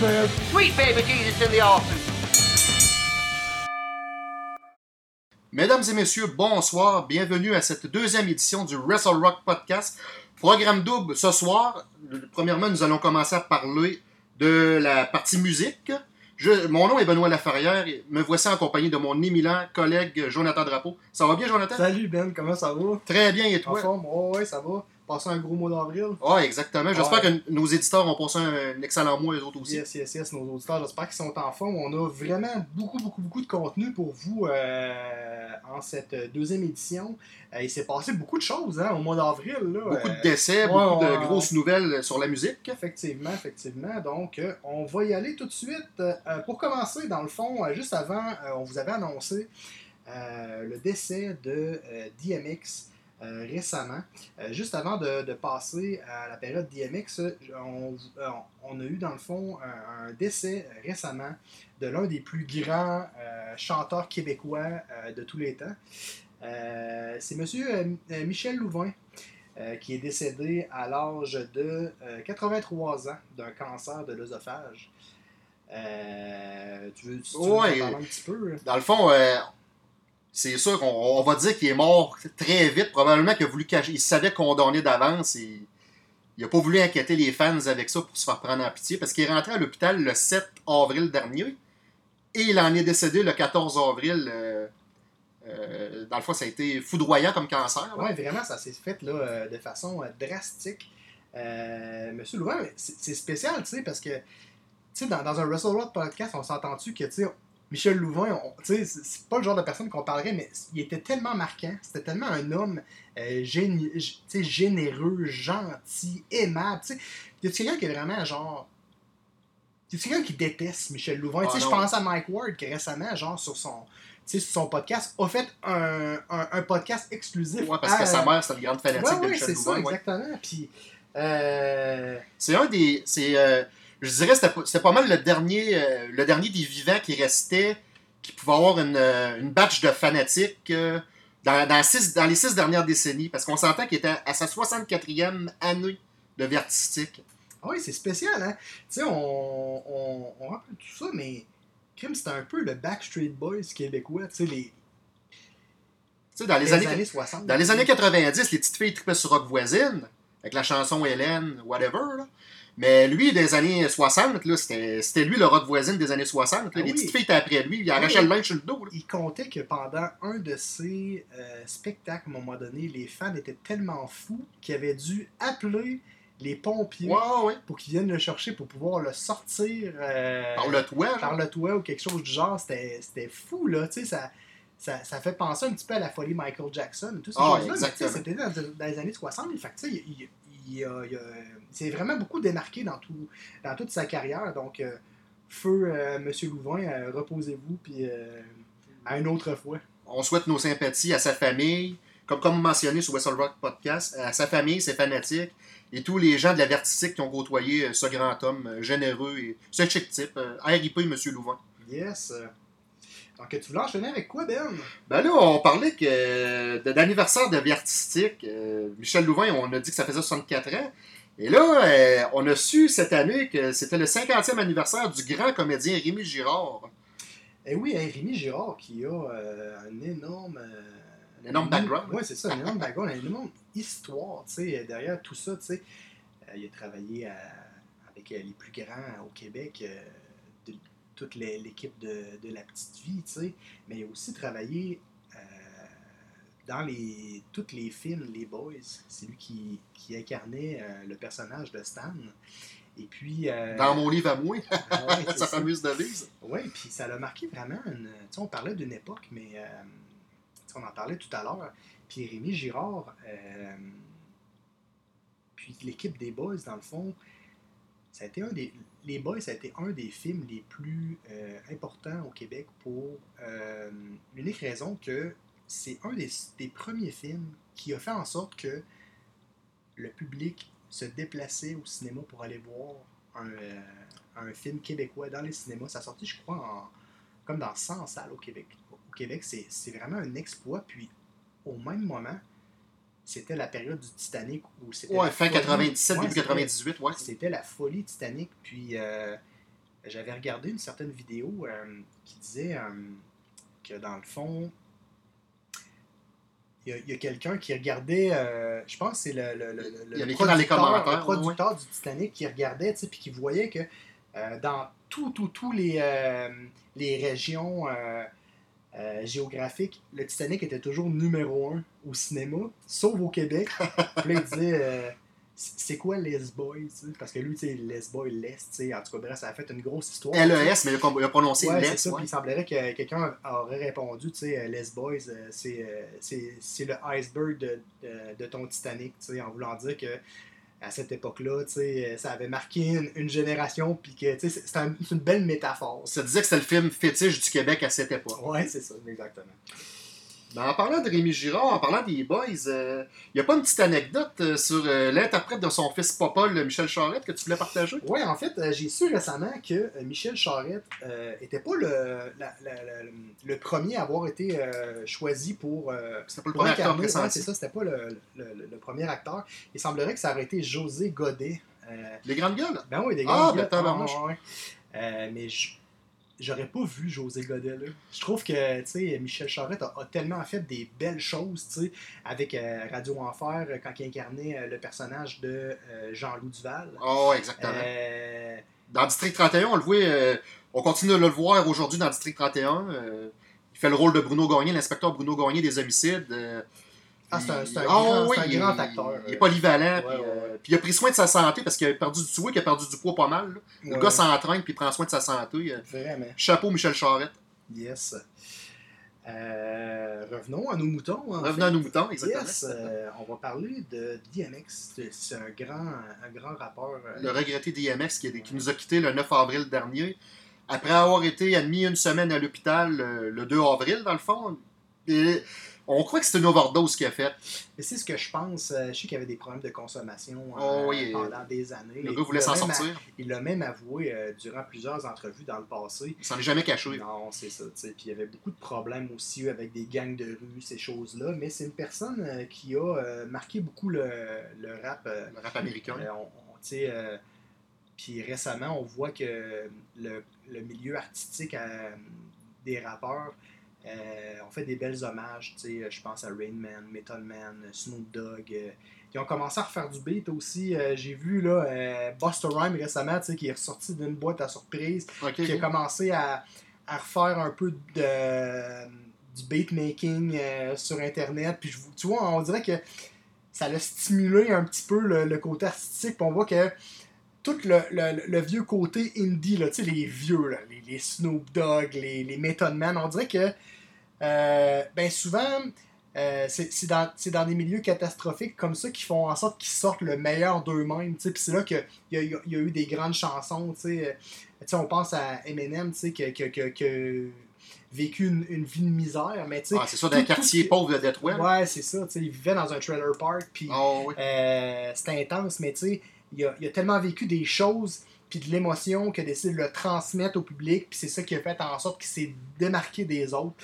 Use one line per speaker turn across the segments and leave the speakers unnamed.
Sweet baby Jesus in the office.
Mesdames et messieurs, bonsoir. Bienvenue à cette deuxième édition du Wrestle Rock Podcast. Programme double ce soir. Premièrement, nous allons commencer à parler de la partie musique. Je- mon nom est Benoît Laferrière. et Me voici en compagnie de mon éminent collègue Jonathan Drapeau. Ça va bien, Jonathan?
Salut Ben, comment ça va?
Très bien, et
En
toi?
forme? Oh, ouais, ça va. Passer un gros mois d'avril.
Ah, exactement. J'espère
Ouais.
que nos éditeurs ont passé un excellent mois, eux autres aussi.
Yes, yes, yes, nos auditeurs, j'espère qu'ils sont en forme. On a vraiment beaucoup, beaucoup, beaucoup de contenu pour vous euh, en cette deuxième édition. Euh, il s'est passé beaucoup de choses hein, au mois d'avril.
Beaucoup de
Euh,
décès,
ouais,
beaucoup de grosses nouvelles sur la musique.
Effectivement, effectivement. Donc, on va y aller tout de suite. Pour commencer, dans le fond, juste avant, on vous avait annoncé le décès de DMX euh, récemment. Euh, juste avant de, de passer à la période DMX, euh, on, on a eu dans le fond un, un décès récemment de l'un des plus grands euh, chanteurs québécois de tous les temps. C'est euh, Michel Louvain. qui est décédé à l'âge de euh, 83 ans d'un cancer de l'œsophage. Tu veux, tu
Ouais.
en parler un petit peu?
Dans le fond, c'est sûr qu'on on va dire qu'il est mort très vite. Probablement qu'il a voulu cacher. Il savait condamner d'avance il n'a pas voulu inquiéter les fans avec ça pour se faire prendre en pitié parce qu'il est rentré à l'hôpital le 7 avril dernier et il en est décédé le 14 avril. euh, euh, dans le fond, ça a été foudroyant comme cancer.
Ouais, vraiment, ça s'est fait là, euh, de façon drastique. Euh, Monsieur Louvain, c'est spécial, tu sais, parce que, tu sais, dans, dans un Wrestle Rock podcast, on s'entend-tu que, tu Michel Louvain, on- tu sais, c'est c'est pas le genre de personne qu'on parlerait, mais il était tellement marquant, c'était tellement un homme euh, généreux, gentil, aimable, tu sais. Y a quelqu'un qui est vraiment genre. Y a quelqu'un qui déteste Michel Louvain?
Ah,
tu sais, je pense à Mike Ward qui récemment, genre, sur son, sur son podcast, a fait un, un, un podcast exclusif.
Ouais, parce que sa mère, c'était une grande fanatique
Ouais,
de
ouais,
Michel
c'est ça,
Louvain. ouais.
exactement. Puis, euh,
C'est un des. C'est, euh, je dirais c'était pas- c'était pas mal le dernier, euh, le dernier des vivants qui restait, qui pouvait avoir une, euh, une batch de fanatiques euh, dans, dans, six- dans les six dernières décennies. Parce qu'on s'entend qu'il était à sa 64e année de vie artistique.
ah oui, c'est spécial, hein? Tu sais, on, on, on rappelle tout ça, mais Kim, c'était un peu le Backstreet Boys québécois, tu sais, les,
Tu sais, dans les,
les
années,
années 60.
dans les années 90, les petites filles tripaient sur Rock Voisine, avec la chanson Hélène, whatever. là. Mais lui, des années 60, là, c'était, c'était lui le rock voisine des années 60. là.
Ah
les
oui.
petites filles étaient après lui, il arrachait
oui.
le linge sur le dos. là.
Il comptait que pendant un de ses euh, spectacles, à un moment donné, les fans étaient tellement fous qu'ils avaient dû appeler les pompiers
Ouais, ouais.
pour qu'ils viennent le chercher pour pouvoir le sortir euh,
Par le toit. genre.
par le toit ou quelque chose du genre. C'était c'était fou, là. Tu sais, ça, ça, ça fait penser un petit peu à la folie Michael Jackson et tout ça.
Ah.
C'était dans, dans les années 60. Fait que, il, il a- il a- il s'est vraiment beaucoup démarqué dans, tout, dans toute sa carrière. Donc, euh, feu, euh, Monsieur Louvain, euh, reposez-vous, puis euh, à une autre fois.
On souhaite nos sympathies à sa famille, comme, comme mentionné sur Wrestle Rock Podcast, à sa famille, ses fanatiques, et tous les gens de la vertistique qui ont côtoyé ce grand homme généreux et ce chic type. RIP, M. Louvain.
Yes. Donc, tu voulais enchaîner avec quoi, Ben?
Ben là, on parlait que euh, de l'anniversaire de vie artistique. euh, Michel Louvain, on a dit que ça faisait 64 ans. Et là, euh, on a su cette année que c'était le 50e anniversaire du grand comédien Rémi Girard.
Eh oui, hein, Rémi Girard qui a un énorme.
Un énorme background.
Oui, c'est ça, un énorme background, une énorme histoire, tu sais, derrière tout ça, tu sais. Il a travaillé à- avec les plus grands au Québec, toute l'équipe de, de La Petite Vie, tu sais, mais il a aussi travaillé euh, dans les, tous les films Les Boys. C'est lui qui, qui incarnait euh, le personnage de Stan. Et puis... euh,
Dans mon livre à moi,
ah ouais,
sa fameuse devise.
Oui, puis ça l'a marqué vraiment. Une, tu sais, on parlait d'une époque, mais on en parlait tout à l'heure. Puis Rémi Girard, puis l'équipe des Boys, dans le fond, ça a été un des, les Boys, ça a été un des films les plus euh, importants au Québec pour euh, l'unique raison que c'est un des, premiers films qui a fait en sorte que le public se déplaçait au cinéma pour aller voir un, euh, un film québécois dans les cinémas. Ça a sorti, je crois, en, comme dans 100 salles au Québec. Au Québec, c'est vraiment un exploit. Puis, au même moment, c'était la période du Titanic où c'était.
Ouais,
la
fin
folie.
97,
Ouais,
début
c'était-
98, ouais.
C'était la folie Titanic. Puis, euh, j'avais regardé une certaine vidéo euh, qui disait euh, que, dans le fond, il y a, quelqu'un qui regardait, je pense que c'est le, le, le, le
Il y avait écrit dans les
producteur-
commentaires,
le producteur du Titanic qui regardait, tu sais, puis qui voyait que dans tous tout, tous les, les régions euh, géographiques, le Titanic était toujours numéro un au cinéma, sauf au Québec. puis là, il disait, euh, c'est quoi Les Boys, parce que lui, tu sais, Les Boys, Les, tu sais, en tout cas, bref, ça a fait une grosse histoire.
LES, mais il a- prononcé
Ouais,
LES.
c'est ça.
ouais.
Puis il semblerait que quelqu'un aurait répondu, tu sais, euh, Les Boys, c'est le iceberg de, de, de ton Titanic, tu sais, en voulant dire que à cette époque-là, euh, ça avait marqué une, une génération, puis que, c'est, un- une belle métaphore.
Ça disait que c'était le film fétiche du Québec à cette époque.
Ouais, c'est ça, exactement.
Ben, en parlant de Rémi Girard, en parlant des Boys, il n'y a pas une petite anecdote euh, sur euh, l'interprète de son fils Popol, Michel Charette, que tu voulais partager?
Ouais, en fait, euh, j'ai su récemment que euh, Michel Charette euh, était pas le, la- la- la- le premier à avoir été euh, choisi pour, euh,
C'était pas le premier acteur.
Ouais, c'est ça, c'était pas le, le- le- le premier acteur. Il semblerait que ça aurait été José Godet. euh,
Les grandes gueules?
Ben oui, des
Ah,
gars.
ben, tabarnouche.
mais je- j'aurais pas vu José Godet là. Je trouve que, Michel Charette a, a tellement fait des belles choses, avec euh, Radio Enfer, euh, quand il incarnait euh, le personnage de euh, Jean-Loup Duval.
Oh, exactement. Dans District 31, on le voit, on continue de le voir aujourd'hui dans District 31. euh, il fait le rôle de Bruno Gagné, l'inspecteur Bruno Gagné des homicides.
Ah, c'est un-
Ah,
grand-
oui,
c'est un
il-
grand acteur,
Il est
euh.
polyvalent. Puis, euh, puis il a pris soin de sa santé parce qu'il a perdu du vois qu'il a perdu du poids pas mal. Le gars s'entraîne puis il prend soin de sa santé. euh.
Vraiment.
Chapeau Michel Charette.
Yes. Euh, revenons à nos moutons. en
Revenons
fait.
à nos moutons, exactement.
Yes, euh, on va parler de DMX. C'est- un grand, un grand rappeur. euh,
le regretté DMX qui, qui nous a quitté le 9 avril dernier, après avoir été admis une semaine à l'hôpital le 2 avril, dans le fond. Et on croit que c'est une overdose qu'il a faite.
Mais c'est ce que je pense. euh, je sais qu'il y avait des problèmes de consommation euh,
Oh oui,
pendant des années.
Le gars voulait
il
s'en sortir.
a- Il l'a même avoué euh, durant plusieurs entrevues dans le passé.
Il s'en est jamais caché.
Non, c'est ça. tu sais. Puis il y avait beaucoup de problèmes aussi avec des gangs de rue, ces choses-là. Mais c'est une personne euh, qui a euh, marqué beaucoup le, le rap.
Le rap américain.
on- on- puis récemment, on voit que le, le milieu artistique des rappeurs euh, ont fait des belles hommages. tu sais, Je pense à Rain Man, Method Man, Snoop Dogg. euh, ils ont commencé à refaire du beat aussi. Euh, J'ai vu là, Busta Rhymes récemment, tu sais, qui est ressorti d'une boîte à surprise, qui a commencé à, à refaire un peu de, du beatmaking sur Internet. Puis tu vois, on dirait que ça l'a stimulé un petit peu le, le côté artistique. Puis on voit que tout le, le- le vieux côté indie, là, les vieux, là, les, les Snoop Dogg, les, les Method Man, on dirait que euh, ben souvent, euh, c'est dans, dans des milieux catastrophiques comme ça qui font en sorte qu'ils sortent le meilleur d'eux-mêmes. Puis c'est là qu'il y y a- il y a eu des grandes chansons. tu sais. Euh, tu sais, on pense à Eminem qui, a- qui a- qui a- vécu une, une vie de misère. Mais,
Ah, c'est ça, dans un
tout- tout
quartier pauvre de Detroit.
Ouais, c'est ça. Il vivait dans un trailer park. Puis
Ah, oui.
euh, c'était intense, mais tu sais, il a, tellement vécu des choses puis de l'émotion qu'il a décidé de le transmettre au public, puis c'est ça qui a fait en sorte qu'il s'est démarqué des autres.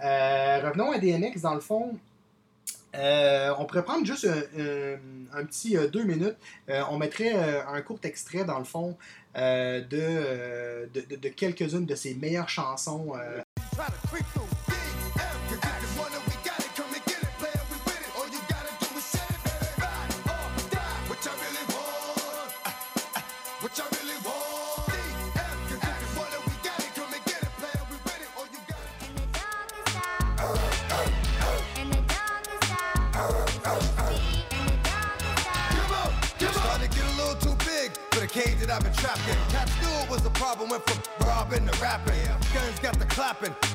Euh, revenons à DMX, dans le fond. Euh, on pourrait prendre juste un, un- petit euh, deux minutes. Euh, on mettrait euh, un court extrait, dans le fond, euh, euh, de quelques-unes de ses meilleures chansons.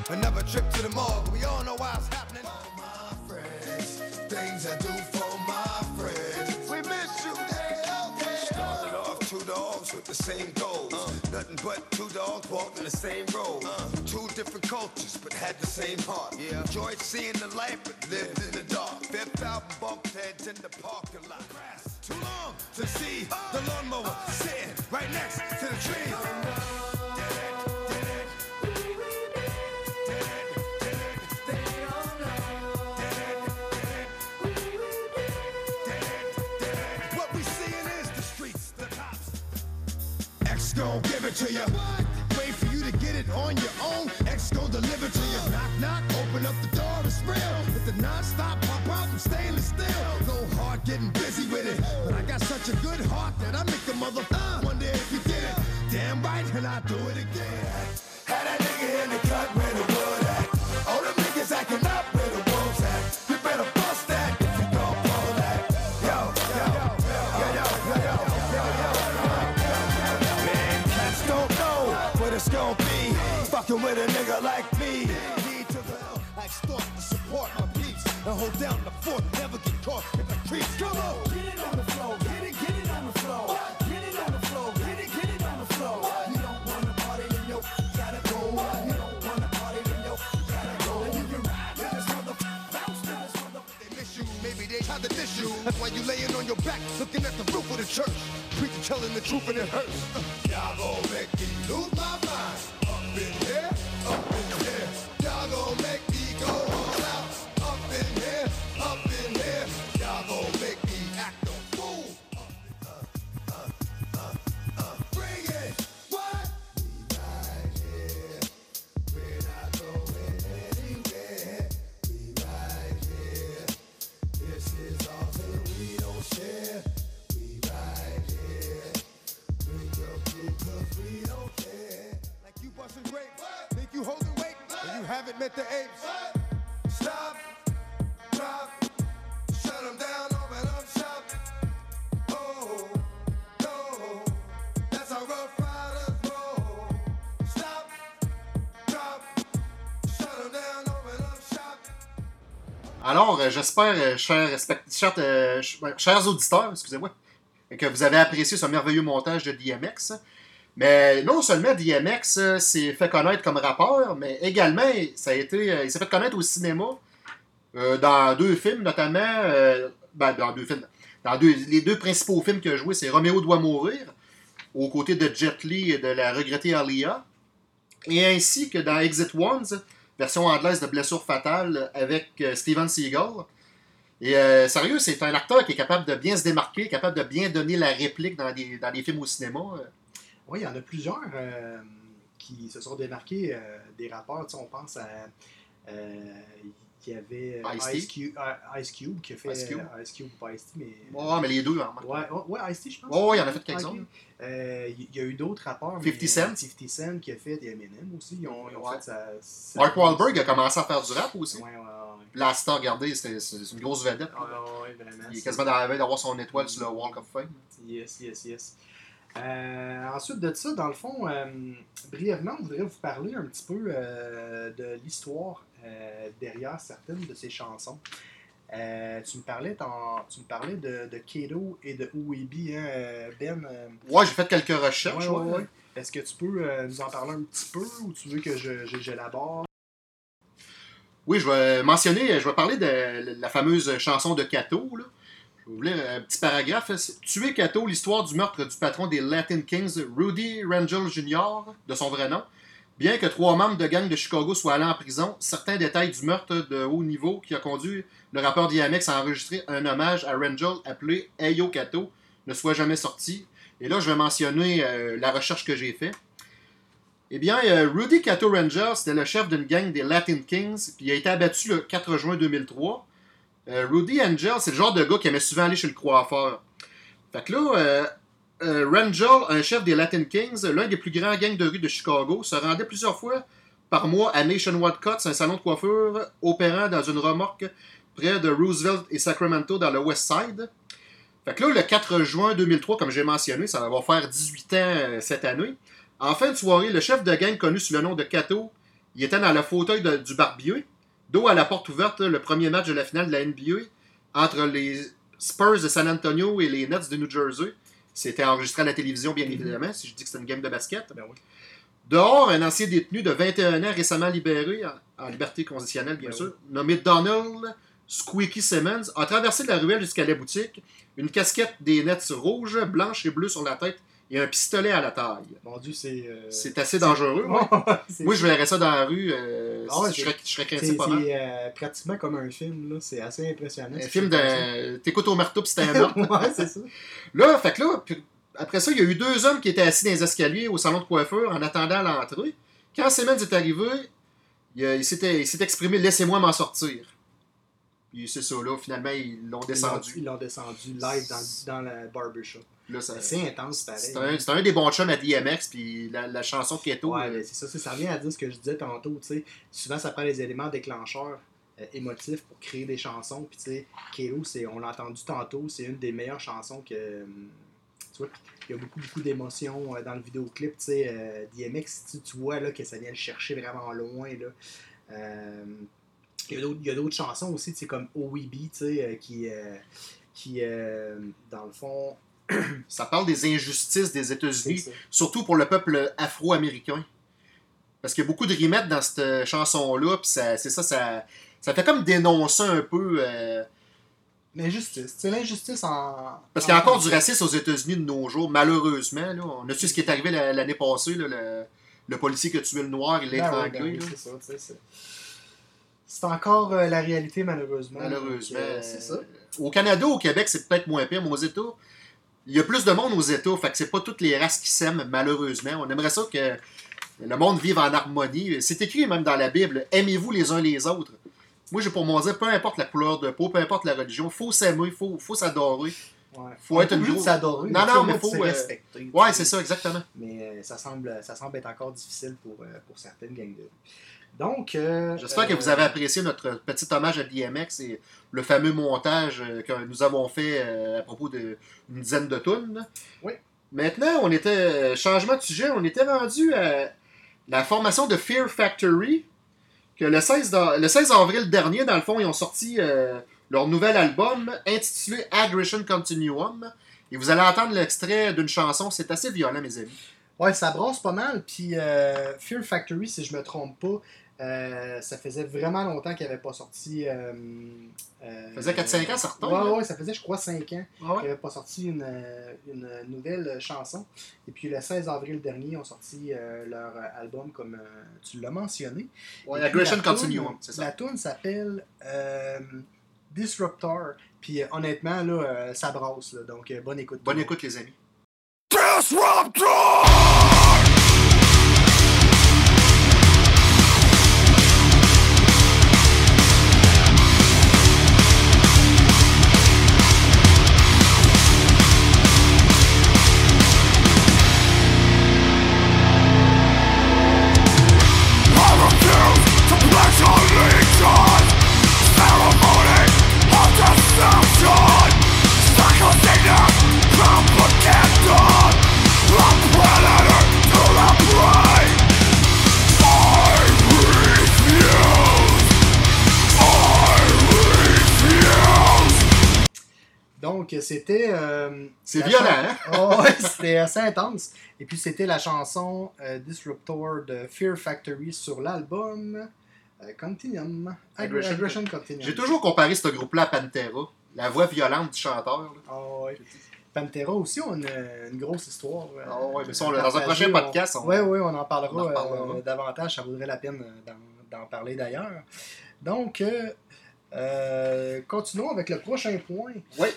Another
trip to the mall. We all know why it's happening. All my friends, things I do for my friends. We miss you. Started off two dogs with the same goals. Uh, nothing but two dogs walking the same road. Uh, two different cultures, but had the same heart. Yeah. Enjoyed seeing the light, but lived yeah. in the dark. Fifth album bumped heads in the parking lot. Too long to see the lawnmower uh. sitting right next to the tree. It to you. Wait for you to get it on your own. X gon' deliver to you. Knock, knock, open up the door, it's real. With the non-stop pop out from stainless steel. Go hard getting busy with it. But I got such a good heart that I make a mother uh, wonder if you did it. Damn right, and I do it again. Had that nigga in the cut the it's gonna be. Fucking with a nigga like me. Need to the L, I extort to support my peeps. And hold down the fort, never get caught in the creeps. Come on! Get it on the floor, get it, get it on the floor. Get it on the floor, get it, get it on the floor. You don't wanna party, gotta go. You don't wanna party, gotta go. You can ride bounce. They miss you, maybe they tried to diss you. That's why you laying on your back, looking at the roof of the church. Preacher telling the truth and it hurts. Uh, y'all gon' make me lose my mind. Up in here,
Alors, euh, j'espère, euh, chers, chers, euh, ouais, chers auditeurs, excusez-moi, que vous avez apprécié ce merveilleux montage de DMX. Mais non seulement DMX euh, s'est fait connaître comme rappeur, mais également, ça a été, euh, il s'est fait connaître au cinéma euh, dans deux films, notamment, ben, dans deux films, dans les deux principaux films qu'il a joué, c'est Roméo doit mourir, aux côtés de Jet Li et de la regrettée Alia, et ainsi que dans Exit Ones, version anglaise de Blessure fatale avec Steven Seagal. Et sérieux, c'est un acteur qui est capable de bien se démarquer, capable de bien donner la réplique dans des, dans des films au cinéma.
Oui, il y en a plusieurs euh, qui se sont démarqués euh, des rappeurs. Tu sais, on pense à. euh, il y avait. Ice Cube, Ice Cube qui a fait
Ice Cube.
Ice Cube ou pas Ice-T, mais.
Ouais, mais les deux, en
Ouais, ouais, Ice-T, je pense.
Ouais, ouais, il y en a fait quelques-uns.
Il y a eu d'autres rappeurs.
50
mais,
Cent.
euh, 50 Cent qui a fait, et Eminem aussi. Ils ont, ils ont
Ouais.
fait sa, sa-
Mark Wahlberg a commencé à faire du rap aussi.
Ouais, ouais, ouais.
Là, regardez, c'est une grosse vedette.
Ouais, ouais, vraiment.
Il est quasiment dans la veille d'avoir son étoile sur le Walk of Fame.
Yes, yes, yes. Euh, ensuite de ça, dans le fond, euh, brièvement, on voudrait vous parler un petit peu euh, de l'histoire derrière certaines de ces chansons. Tu me parlais, tu me parlais de, de Kato et de Ouibi, hein, Ben.
Ouais, j'ai fait quelques recherches.
ouais, ouais,
ouais.
ouais. Est-ce que tu peux nous en parler un petit peu ou tu veux que je, je- j'élabore?
Oui, je vais mentionner, je vais parler de la fameuse chanson de Cato. Là. Vous lire un petit paragraphe. C'est Tuer Cato, l'histoire du meurtre du patron des Latin Kings, Rudy Rangel Jr., de son vrai nom. Bien que trois membres de gang de Chicago soient allés en prison, certains détails du meurtre de haut niveau qui a conduit le rappeur DMX à enregistrer un hommage à Rangel appelé Ayo Cato ne soient jamais sortis. Et là, je vais mentionner euh, la recherche que j'ai faite. Eh bien, euh, Rudy Cato Ranger, c'était le chef d'une gang des Latin Kings, puis il a été abattu le 4 juin 2003. Euh, Rudy Angel, c'est le genre de gars qui aimait souvent aller chez le coiffeur. Fait que là, euh, euh, Rangel, un chef des Latin Kings, l'un des plus grands gangs de rue de Chicago, se rendait plusieurs fois par mois à Nationwide Cuts, un salon de coiffure opérant dans une remorque près de Roosevelt et Sacramento dans le West Side. Fait que là, le 4 juin 2003, comme j'ai mentionné, ça va faire 18 ans cette année. En fin de soirée, le chef de gang connu sous le nom de Cato, il était dans le fauteuil du barbier, dos à la porte ouverte, le premier match de la finale de la NBA entre les Spurs de San Antonio et les Nets de New Jersey. C'était enregistré à la télévision, bien évidemment, si je dis que c'est une game de basket.
Ben oui.
Dehors, un ancien détenu de 21 ans récemment libéré, en, en liberté conditionnelle bien
Ben
sûr, nommé Donald Squeaky Simmons, a traversé la ruelle jusqu'à la boutique, une casquette des nets rouges, blanches et bleues sur la tête et un pistolet à la taille.
Mon Dieu, c'est. euh,
C'est assez dangereux. ouais. Moi, je verrais ça dans la rue, euh,
Ah ouais,
je,
c'est-
serais, je serais
C'est
craintif pas mal.
c'est, euh, pratiquement comme un film, là. C'est assez impressionnant.
Un film de... T'écoutes au marteau pis c'était un meurtre.
ouais, c'est ça.
Là, fait que là, puis après ça, il y a eu deux hommes qui étaient assis dans les escaliers au salon de coiffure en attendant l'entrée. Quand Simmons est arrivé, il, a- il il s'est exprimé Laissez-moi m'en sortir. Puis c'est ça, là, finalement, ils l'ont
Ils
descendu.
l'ont descendu live dans, dans la barbershop. C'est intense, pareil.
C'est un, c'est un des bons chums à DMX, puis la, la chanson Keto.
Ouais,
euh,
mais c'est ça, ça revient à dire ce que je disais tantôt, tu sais. Souvent, ça prend les éléments déclencheurs euh, émotifs pour créer des chansons. Puis, tu sais, c'est, on l'a entendu tantôt, c'est une des meilleures chansons que. Tu vois, il y a beaucoup, beaucoup d'émotions euh, dans le vidéoclip, tu sais. euh, DMX, tu, tu vois là, que ça vient le chercher vraiment loin, là. Euh, il y a d'autres- chansons aussi, tu sais, comme OEB, tu sais, euh, qui. euh, qui, euh, dans le fond.
Ça parle des injustices des États-Unis, surtout pour le peuple afro-américain. Parce qu'il y a beaucoup de rimettes dans cette chanson-là, puis ça- c'est ça, ça, ça fait comme dénoncer un peu. euh,
L'injustice. C'est l'injustice en.
Parce qu'il y a
en-
encore du racisme aux États-Unis de nos jours, malheureusement. Là. On a su ce qui est arrivé la- l'année passée, là, le, le policier qui a tué le noir, il l'a
Ben
étranglé.
ben c'est ça, encore euh, la réalité, malheureusement.
Malheureusement.
Donc, euh, c'est ça.
Au Canada, au Québec, c'est peut-être moins pire, mais aux États, il y a plus de monde aux États, fait que c'est pas toutes les races qui s'aiment, malheureusement. On aimerait ça que le monde vive en harmonie. C'est écrit même dans la Bible, aimez-vous les uns les autres. Moi, j'ai pour mon dire, peu importe la couleur de peau, peu importe la religion, faut s'aimer, faut, faut s'adorer.
Ouais.
Faut
On
être une grosse-
s'adorer.
Non, non, mais faut, euh,
respecter.
Ouais, c'est ça, exactement.
Mais euh, ça, semble, ça semble être encore difficile pour, euh, pour certaines gangs de Donc. euh,
J'espère que vous avez apprécié notre petit hommage à DMX et le fameux montage euh, que nous avons fait euh, à propos d'une dizaine de tonnes.
Oui.
Maintenant, on était. Changement de sujet, on était rendu à la formation de Fear Factory. Que le 16, da- le 16 avril dernier, dans le fond, ils ont sorti euh, leur nouvel album intitulé Aggression Continuum. Et vous allez entendre l'extrait d'une chanson. C'est assez violent, mes amis.
Ouais, ça brasse pas mal. Puis euh, Fear Factory, si je me trompe pas, euh, ça faisait vraiment longtemps qu'il n'avait pas sorti. Euh, euh,
Ça faisait 4-5 ans, ça retombe,
Ouais,
là.
ouais, ça faisait, je crois, 5 ans
Ah
qu'il n'avait pas sorti une, une nouvelle chanson. Et puis le 16 avril dernier, ils ont sorti euh, leur album, comme euh, tu l'as mentionné.
Ouais, Aggression
la toune-
Continuum, c'est ça.
La tune s'appelle euh, Disruptor. Puis euh, honnêtement, là, euh, ça brasse. là. donc, euh, bonne écoute.
Bonne écoute, les amis.
Disruptor!
C'était. euh,
C'est violent, hein?
Oh, ouais, c'était assez intense. Et puis, c'était la chanson euh, Disruptor de Fear Factory sur l'album euh, Continuum. Ag-
Aggression.
Aggression Continuum.
J'ai toujours comparé ce groupe-là à Pantera. La voix violente du chanteur. là.
Ah ouais. Pantera aussi, on a une grosse histoire.
Ah ouais, mais ça, on- dans un prochain podcast, on-
Oui, oui, on en parlera,
on en reparlera.
euh, davantage. Ça vaudrait la peine d'en- parler d'ailleurs. Donc, euh, continuons avec le prochain point.
Oui.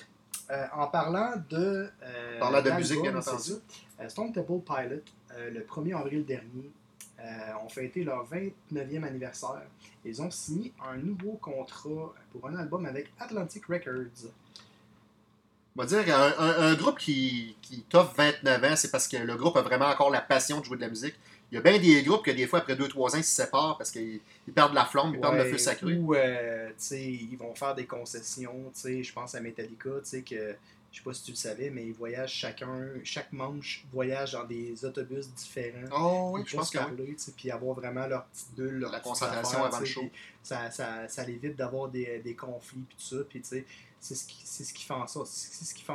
Euh, en parlant de. euh,
Parlant de musique, bien entendu.
Euh, Stone Temple Pilot, le 1er avril dernier, ont fêté leur 29e anniversaire. Ils ont signé un nouveau contrat pour un album avec Atlantic Records.
On va dire un, un- un groupe qui, qui t'offre 29 ans, c'est parce que le groupe a vraiment encore la passion de jouer de la musique. Il y a bien des groupes que des fois, après 2-3 ans, ils se séparent parce qu'ils ils perdent la flamme, ils perdent le feu sacré.
Ou, euh, tu sais, ils vont faire des concessions. tu sais, Je pense à Metallica, tu sais, que je sais pas si tu le savais, mais ils voyagent chacun, chaque manche voyage dans des autobus différents.
Oh oui,
Ils
je pense que oui.
parler, puis avoir vraiment leur petite bulle, leur
La
petite
concentration
affaire,
avant le show.
Ça, ça, ça l'évite d'avoir des, des conflits, puis tout ça. Puis, tu sais, c'est ce qui, c'est ce qui fait en sorte. C'est ce qui fait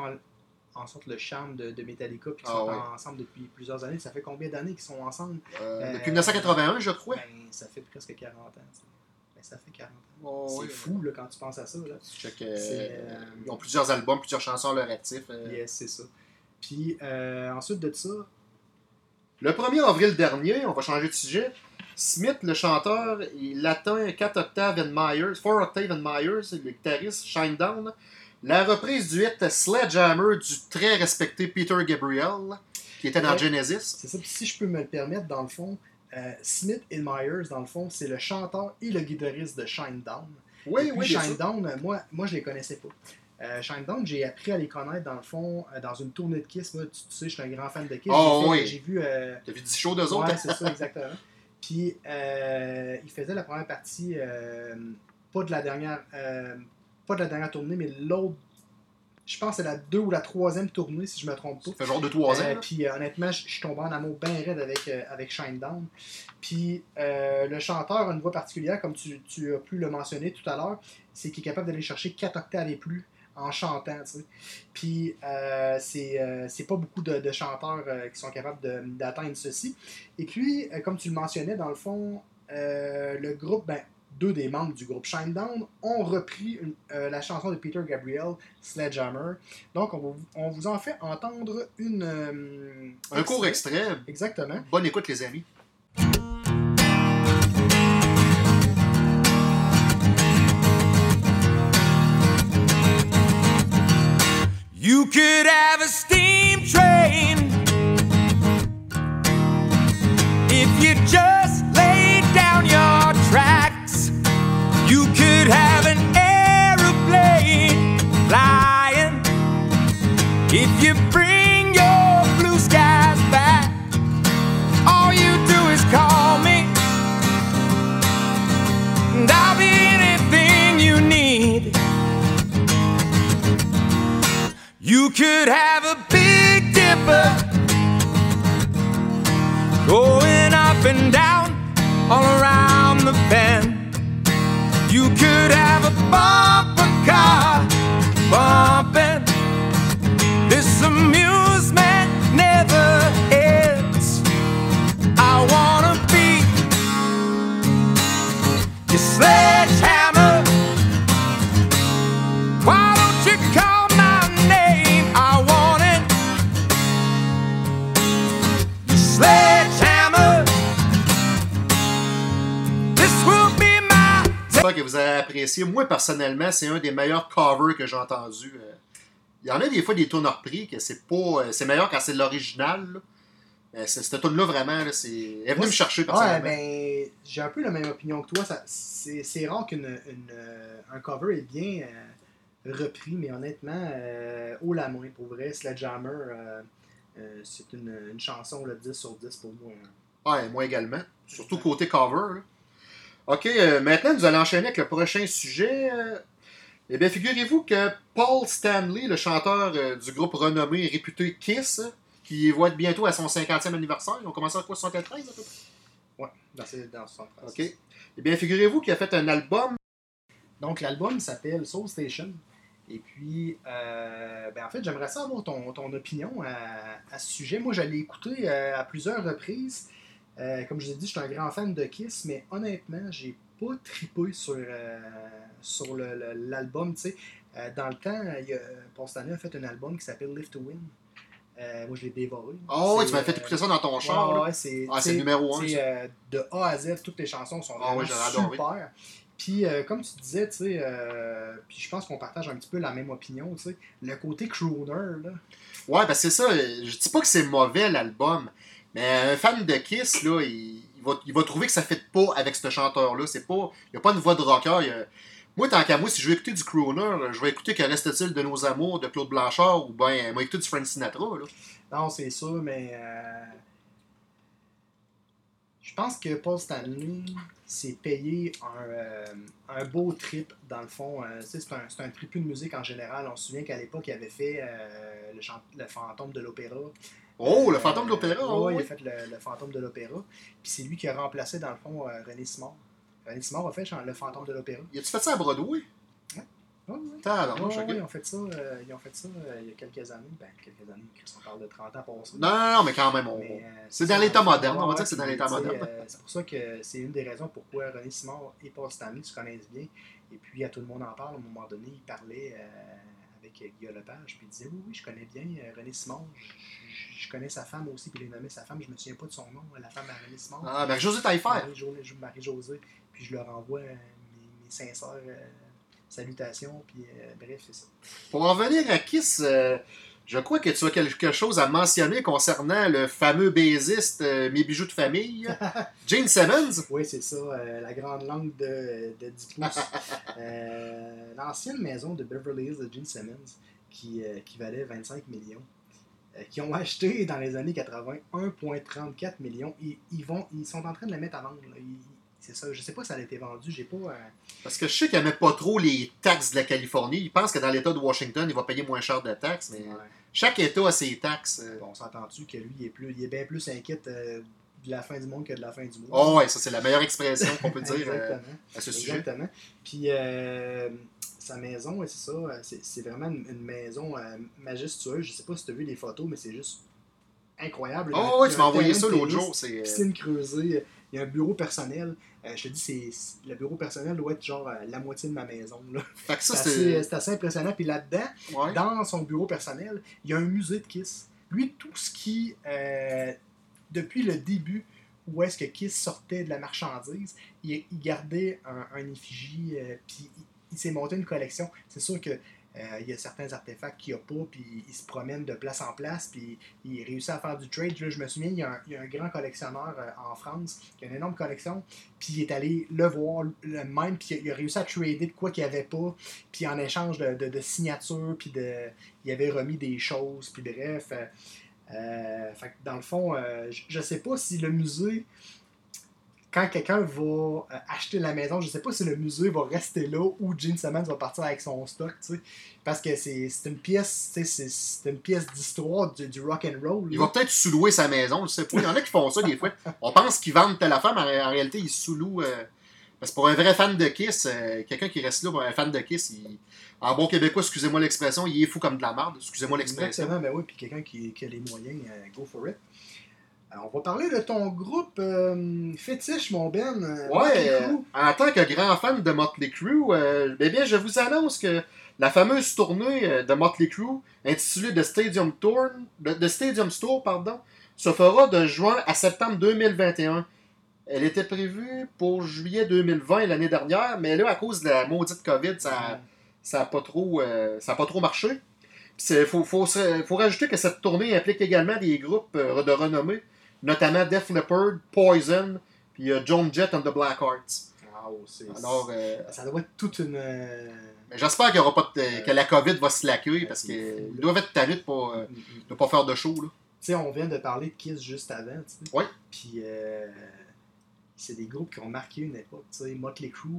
en, sorte le charme de, de Metallica, puis qu'ils
Ah
sont
ouais.
ensemble depuis plusieurs années. Ça fait combien d'années qu'ils sont ensemble?
Euh,
Euh,
depuis 1981, je crois.
Ben, ça fait presque 40 ans. Ben, ça fait 40 ans.
Oh,
c'est
oui.
fou là, quand tu penses à ça. Là.
Check, euh,
euh,
Ils ont plusieurs albums, plusieurs chansons à leur actif. euh.
Yes, c'est ça. Puis euh, ensuite de ça,
Le 1er avril dernier, on va changer de sujet. Smith, le chanteur, il atteint 4 octaves and Myers, 4 octaves and Myers, le guitariste Shinedown. La reprise du hit Sledgehammer du très respecté Peter Gabriel, qui était dans
Ouais.
Genesis.
c'est ça. Puis si je peux me le permettre, dans le fond, euh, Smith et Myers, dans le fond, c'est le chanteur et le guitariste de Shinedown.
Oui,
Et puis
oui.
Shinedown, euh, moi, moi, je les connaissais pas. Euh, Shinedown, j'ai appris à les connaître, dans le fond, euh, dans une tournée de Kiss. Moi, tu, tu sais, je suis un grand fan de Kiss.
Oh,
J'ai
oui.
J'ai vu... euh,
T'as vu 10 shows d'eux autres?
Ouais,
hein?
c'est ça, exactement. Puis, il faisait la première partie, pas de la dernière, pas de la dernière tournée, mais l'autre, je pense que c'est la deux ou la troisième tournée, si je me trompe pas.
Ça fait genre de 3 ans.
Euh,
là.
puis euh, honnêtement, je suis tombé en amour bien raide avec, euh, avec Shinedown. Puis euh, le chanteur a une voix particulière, comme tu, tu as pu le mentionner tout à l'heure, c'est qu'il est capable d'aller chercher 4 octaves et plus en chantant. tu sais. Puis euh, c'est euh, c'est pas beaucoup de, de chanteurs euh, qui sont capables d'atteindre ceci. Et puis, comme tu le mentionnais, dans le fond, le groupe, ben, deux des membres du groupe Shinedown ont repris une- euh, la chanson de Peter Gabriel, Sledgehammer. Donc, on, vous- on vous en fait entendre une. euh,
Un court extrait.
Exactement.
Bonne écoute, les amis.
You could have a steam train if you just if you bring your blue skies back. All you do is call me, and I'll be anything you need. You could have a big dipper going up and down all around the bend. You could have a bumper car bumping.
Que vous avez apprécié. Moi, personnellement, c'est un des meilleurs covers que j'ai entendu. Euh, Il y en a des fois des tunes repris que c'est pas. euh, C'est meilleur quand c'est l'original. là. Mais cette tune là vraiment, là, c'est. Elle est venue me chercher
Ouais,
personnellement.
ben, j'ai un peu la même opinion que toi. Ça- C'est rare qu'un un cover est bien euh, repris, mais honnêtement, euh, haut la main, pour vrai, Sledgehammer, euh, euh, c'est une, une chanson le 10 sur 10 pour moi. hein.
Ouais, moi également. Surtout côté cover. là. Ok, euh, maintenant, nous allons enchaîner avec le prochain sujet. euh. Eh bien, figurez-vous que Paul Stanley, le chanteur euh, du groupe renommé et réputé Kiss, qui va être bientôt à son 50e anniversaire, ils ont commencé à quoi, 73 à peu près?
Ouais, dans, dans ce sens.
Ok. Eh bien, figurez-vous qu'il a fait un album.
Donc, l'album s'appelle Soul Station. Et puis, euh, ben, en fait, j'aimerais savoir ton, ton opinion à, à ce sujet. Moi, je l'ai écouté à plusieurs reprises. Euh, comme je vous ai dit, je suis un grand fan de Kiss, mais honnêtement, j'ai pas tripé sur, euh, sur le- le- l'album. Euh, dans le temps, il y a, Paul Stanley a fait un album qui s'appelle Live to Win. Moi, je l'ai dévoré.
Oh, oui,
C'est,
tu m'as fait écouter ça dans ton char.
Ouais, ouais, c'est
Ah, numéro un,
tu sais,
ça.
euh, de A à Z, toutes les chansons sont
Ah
vraiment super. Puis, euh, comme tu disais, tu sais, euh, puis je pense qu'on partage un petit peu la même opinion, tu sais, le côté crooner, là.
Ouais, ben c'est ça. Je dis pas que c'est mauvais l'album, mais un fan de Kiss, là, il, va, il va trouver que ça fait pas avec ce chanteur-là. C'est pas. Il n'y a pas une voix de rocker. Moi, tant qu'à moi, si je veux écouter du crooner, je vais écouter Que reste-t-il de nos amours de Claude Blanchard ou ben, moi écouter du Frank Sinatra. Là.
Non, c'est sûr, mais euh, je pense que Paul Stanley s'est payé un, euh, un beau trip, dans le fond. Euh, c'est un, un tripu de musique en général. On se souvient qu'à l'époque, il avait fait euh, le fantôme de l'opéra.
Oh, le fantôme de l'opéra. oh,
il
oui.
a fait le, le fantôme de l'opéra. Puis c'est lui qui a remplacé, dans le fond, euh, René Simard. René Simard a fait le fantôme de l'opéra.
Y a-tu fait ça à Broadway? Ok.
ouais, ils ont fait ça, euh, ils ont fait ça euh, il y a quelques années. Ben, quelques années, on parle de 30 ans passés.
Non, non, non, mais quand même, on...
Euh,
c'est
ça,
dans l'état moderne, on va dire que c'est dans l'état moderne.
c'est pour ça que c'est une des raisons pourquoi René Simon et Paul Stanley se connaissent bien. Et puis, à tout le monde en parle, à un moment donné, il parlait avec Guillaume Lepage, puis il disait Oui, oui, je connais bien euh, René Simon, je, connais sa femme aussi, puis il a nommé sa femme, je me souviens pas de son nom, la femme à René Simon.
Ah, Marie-Josée Taillefer.
Marie-Jo- Marie-Josée, puis je leur envoie euh, mes, mes sincères euh, salutations, puis euh, bref, c'est ça.
Pour en revenir à Kiss, euh, je crois que tu as quelque chose à mentionner concernant le fameux baisiste euh, Mes bijoux de famille, Gene Simmons?
Oui, c'est ça, euh, la grande langue de, de 10 pouces. Euh, L'ancienne maison de Beverly Hills de Gene Simmons, qui, euh, qui valait 25 millions, qui ont acheté dans les années 80 1,34 millions. Ils, ils, vont, ils sont en train de la mettre à vendre. Ils- C'est ça, je sais pas si ça a été vendu, j'ai pas. euh,
Parce que je sais qu'il n'aimait pas trop les taxes de la Californie. Il pense que dans l'État de Washington, il va payer moins cher de taxes, mais chaque État a ses taxes. euh.
Bon, on s'entend-tu que lui, il est, plus, il est bien plus inquiète euh, de la fin du monde que de la fin du monde?
Oh ouais, ça c'est la meilleure expression qu'on peut dire euh,
Exactement.
à ce sujet.
Exactement. Puis euh, sa maison, ouais, c'est ça, euh, c'est c'est vraiment une, une maison euh, majestueuse. Je sais pas si tu as vu les photos, mais c'est juste incroyable.
Oh ouais, tu m'as envoyé ça l'autre jour. C'est, euh,
Piscine creusée, il y a un bureau personnel. Euh, je te dis, c'est le bureau personnel doit être genre euh, la moitié de ma maison. là.
Fait que
C'est
ça,
assez,
c'est.
c'est assez impressionnant. Puis là-dedans,
Ouais.
dans son bureau personnel, il y a un musée de Kiss. Lui, tout ce qui, euh, depuis le début, où est-ce que Kiss sortait de la marchandise, il, il gardait un, un effigie, puis il, il s'est monté une collection. C'est sûr que euh, il y a certains artefacts qu'il n'y a pas, puis il se promène de place en place, puis il réussit à faire du trade. Là, je me souviens, il y a un, y a un grand collectionneur euh, en France qui a une énorme collection, puis il est allé le voir le même, puis il a réussi à trader de quoi qu'il n'y avait pas, puis en échange de, de, signatures, puis de, il avait remis des choses, puis bref. euh, dans le fond, je- je sais pas si le musée, quand quelqu'un va euh, acheter la maison, je sais pas si le musée va rester là ou Gene Simmons va partir avec son stock, tu sais. Parce que c'est une pièce, c'est une pièce d'histoire du, du rock and roll.
Il va peut-être sous-louer sa maison, je sais pas. Il y en a qui font ça des fois. On pense qu'ils vendent telle affaire, mais en, en réalité, ils sous-louent. euh, Parce que pour un vrai fan de Kiss, euh, quelqu'un qui reste là pour un fan de Kiss, il- en bon québécois, excusez-moi l'expression, il est fou comme de la merde. Excusez-moi l'expression.
Exactement, ben oui, puis quelqu'un qui, qui a les moyens, euh, go for it. Euh, on va parler de ton groupe euh, fétiche, mon Ben. euh,
Ouais,
Motley
euh, en tant que grand fan de Motley Crue, euh, eh bien, je vous annonce que la fameuse tournée de Motley Crue, intitulée The Stadium Tour, de, Stadium Tour, pardon, se fera de juin à septembre 2021. Elle était prévue pour juillet 2020 l'année dernière, mais là, à cause de la maudite COVID, ça ça n'a pas, trop, ça a pas trop marché. Il faut, faut, faut rajouter que cette tournée implique également des groupes de renommée, notamment Def Leppard, Poison, puis euh, Joan Jett and the Blackhearts.
Ah, oh, c'est-
Alors, euh,
ça doit être toute une. euh,
mais j'espère qu'il y aura pas de- que la COVID va se laquer parce qu'ils doivent être tannés de pas, euh, de pas faire de show. Là.
Tu sais, on vient de parler de Kiss juste avant, tu sais.
Ouais.
Puis, euh, c'est des groupes qui ont marqué une époque, tu sais. Motley Crue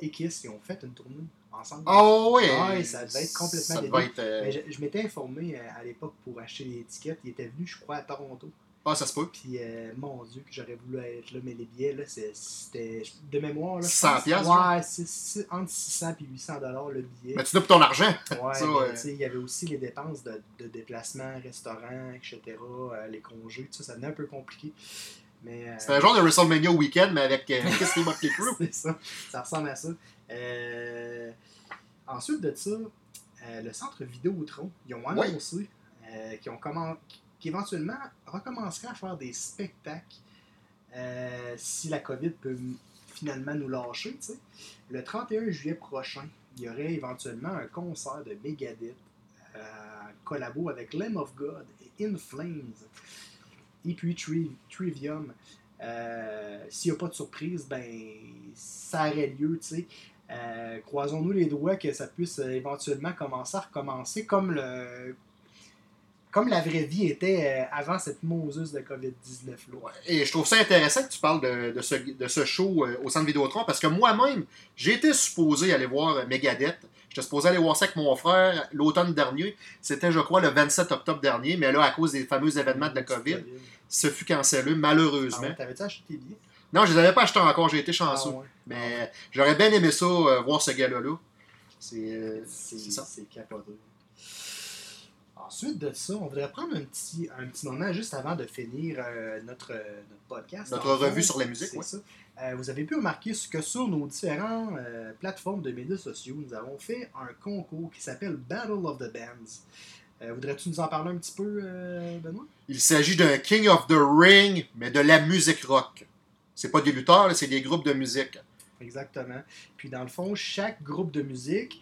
et Kiss, ils ont fait une tournée ensemble.
Oh oui!
Ouais, ça devait être complètement
devait être. euh,
Mais je, je m'étais informé à l'époque pour acheter les étiquettes. Ils étaient venus, je crois, à Toronto.
Ah, ça se peut.
Puis, euh, mon Dieu, que j'aurais voulu être là, mais les billets, là, c'était de mémoire. Là, je
600
pense-
piastres,
Ouais, c'est entre 600 et 800 dollars le billet.
Mais tu donnes pour ton argent.
Ouais,
Ça,
mais,
ouais.
tu sais, il y avait aussi les dépenses de, de déplacement, restaurant, etc., euh, les congés, tout ça, ça devenait un peu compliqué. Mais, euh,
C'était un genre de WrestleMania week-end, mais avec euh, Kiss et Motley Crue.
c'est ça, ça ressemble à ça. Euh, ensuite de ça, le centre Vidéotron, ils ont annoncé euh, qu'ils ont commen- qu'éventuellement recommenceraient à faire des spectacles euh, si la COVID peut finalement nous lâcher. Le 31 juillet prochain, il y aurait éventuellement un concert de Megadeth euh, collabo avec Lamb of God et In Flames. Et puis Tri- Trivium. Euh, S'il n'y a pas de surprise, ben ça aurait lieu. Euh, Croisons-nous les doigts que ça puisse éventuellement commencer à recommencer comme le comme la vraie vie était euh, avant cette moseuse de COVID-19 là.
Et je trouve ça intéressant que tu parles de, de ce, de ce show euh, au centre Vidéotron parce que moi-même, été supposé aller voir euh, Megadeth. J'étais supposé aller voir ça avec mon frère l'automne dernier. C'était, je crois, le 27 octobre dernier. Mais là, à cause des fameux événements de la COVID, ce fut cancellé,
Ah
malheureusement.
ouais, T'avais-tu acheté tes billets?
Non, je les avais pas achetés encore. J'ai été chanceux.
Ah ouais.
Mais j'aurais bien aimé ça, euh, voir ce gars-là. là. C'est euh,
C'est
c'est ça.
c'est capoté. Ensuite de ça, on voudrait prendre un petit, un petit moment juste avant de finir euh, notre, euh, notre podcast.
Notre
fond,
revue sur la musique, ouais.
ça. Euh, vous avez pu remarquer ce que sur nos différentes euh, plateformes de médias sociaux, nous avons fait un concours qui s'appelle Battle of the Bands. Voudrais-tu nous en parler un petit peu, Benoît?
Il s'agit d'un King of the Ring, mais de la musique rock. C'est pas des lutteurs, c'est des groupes de musique.
Exactement. Puis dans le fond, chaque groupe de musique,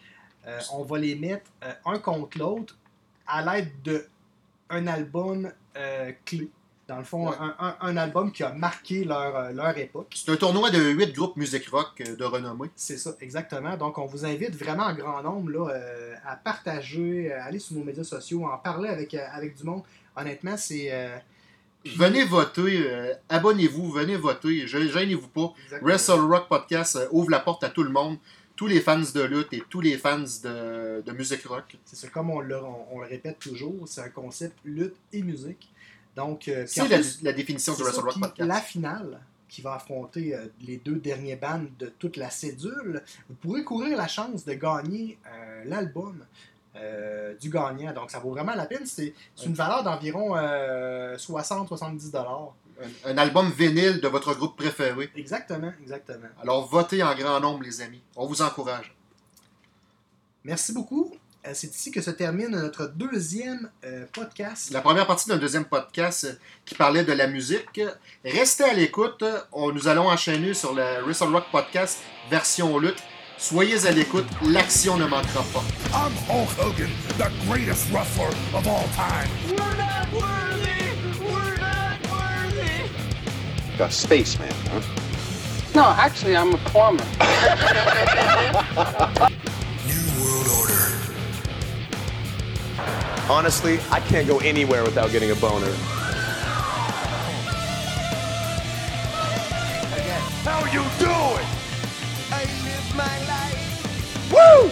on va les mettre un contre l'autre à l'aide de un album euh, clé. Dans le fond,
Ouais.
un, un- un album qui a marqué leur, euh, leur époque.
C'est un tournoi de 8 groupes musique rock euh, de renommée.
C'est ça, exactement. Donc, on vous invite vraiment en grand nombre là, euh, à partager, à aller sur nos médias sociaux, à en parler avec, avec du monde. Honnêtement, c'est. euh,
Venez voter, euh, abonnez-vous, venez voter, gê- gênez-vous pas.
exactement.
Wrestle Rock Podcast ouvre la porte à tout le monde, tous les fans de lutte et tous les fans de, de musique rock.
C'est ça, comme on le, on, on le répète toujours, c'est un concept lutte et musique. Donc, euh,
C'est la, la définition du Wrestle Rock Podcast.
La finale, qui va affronter euh, les deux derniers bands de toute la cédule, vous pourrez courir la chance de gagner euh, l'album euh, du gagnant. Donc, ça vaut vraiment la peine. C'est une valeur d'environ euh, 60-70 dollars.
Un, un album vinyle de votre groupe préféré.
Exactement, exactement.
Alors votez en grand nombre, les amis. On vous encourage.
Merci beaucoup. Euh, C'est ici que se termine notre deuxième euh, podcast.
La première partie d'un deuxième podcast euh, qui parlait de la musique. Restez à l'écoute. On- Nous allons enchaîner sur le Wrestle Rock Podcast version lutte. Soyez à l'écoute, l'action ne manquera pas.
I'm Hulk Hogan, the greatest wrestler of all time.
We're not worthy!
A spaceman, huh?
No, actually, I'm a plumber.
New World Order.
Honestly, I can't go anywhere without getting a boner.
How you doing?
I live my life.
Woo!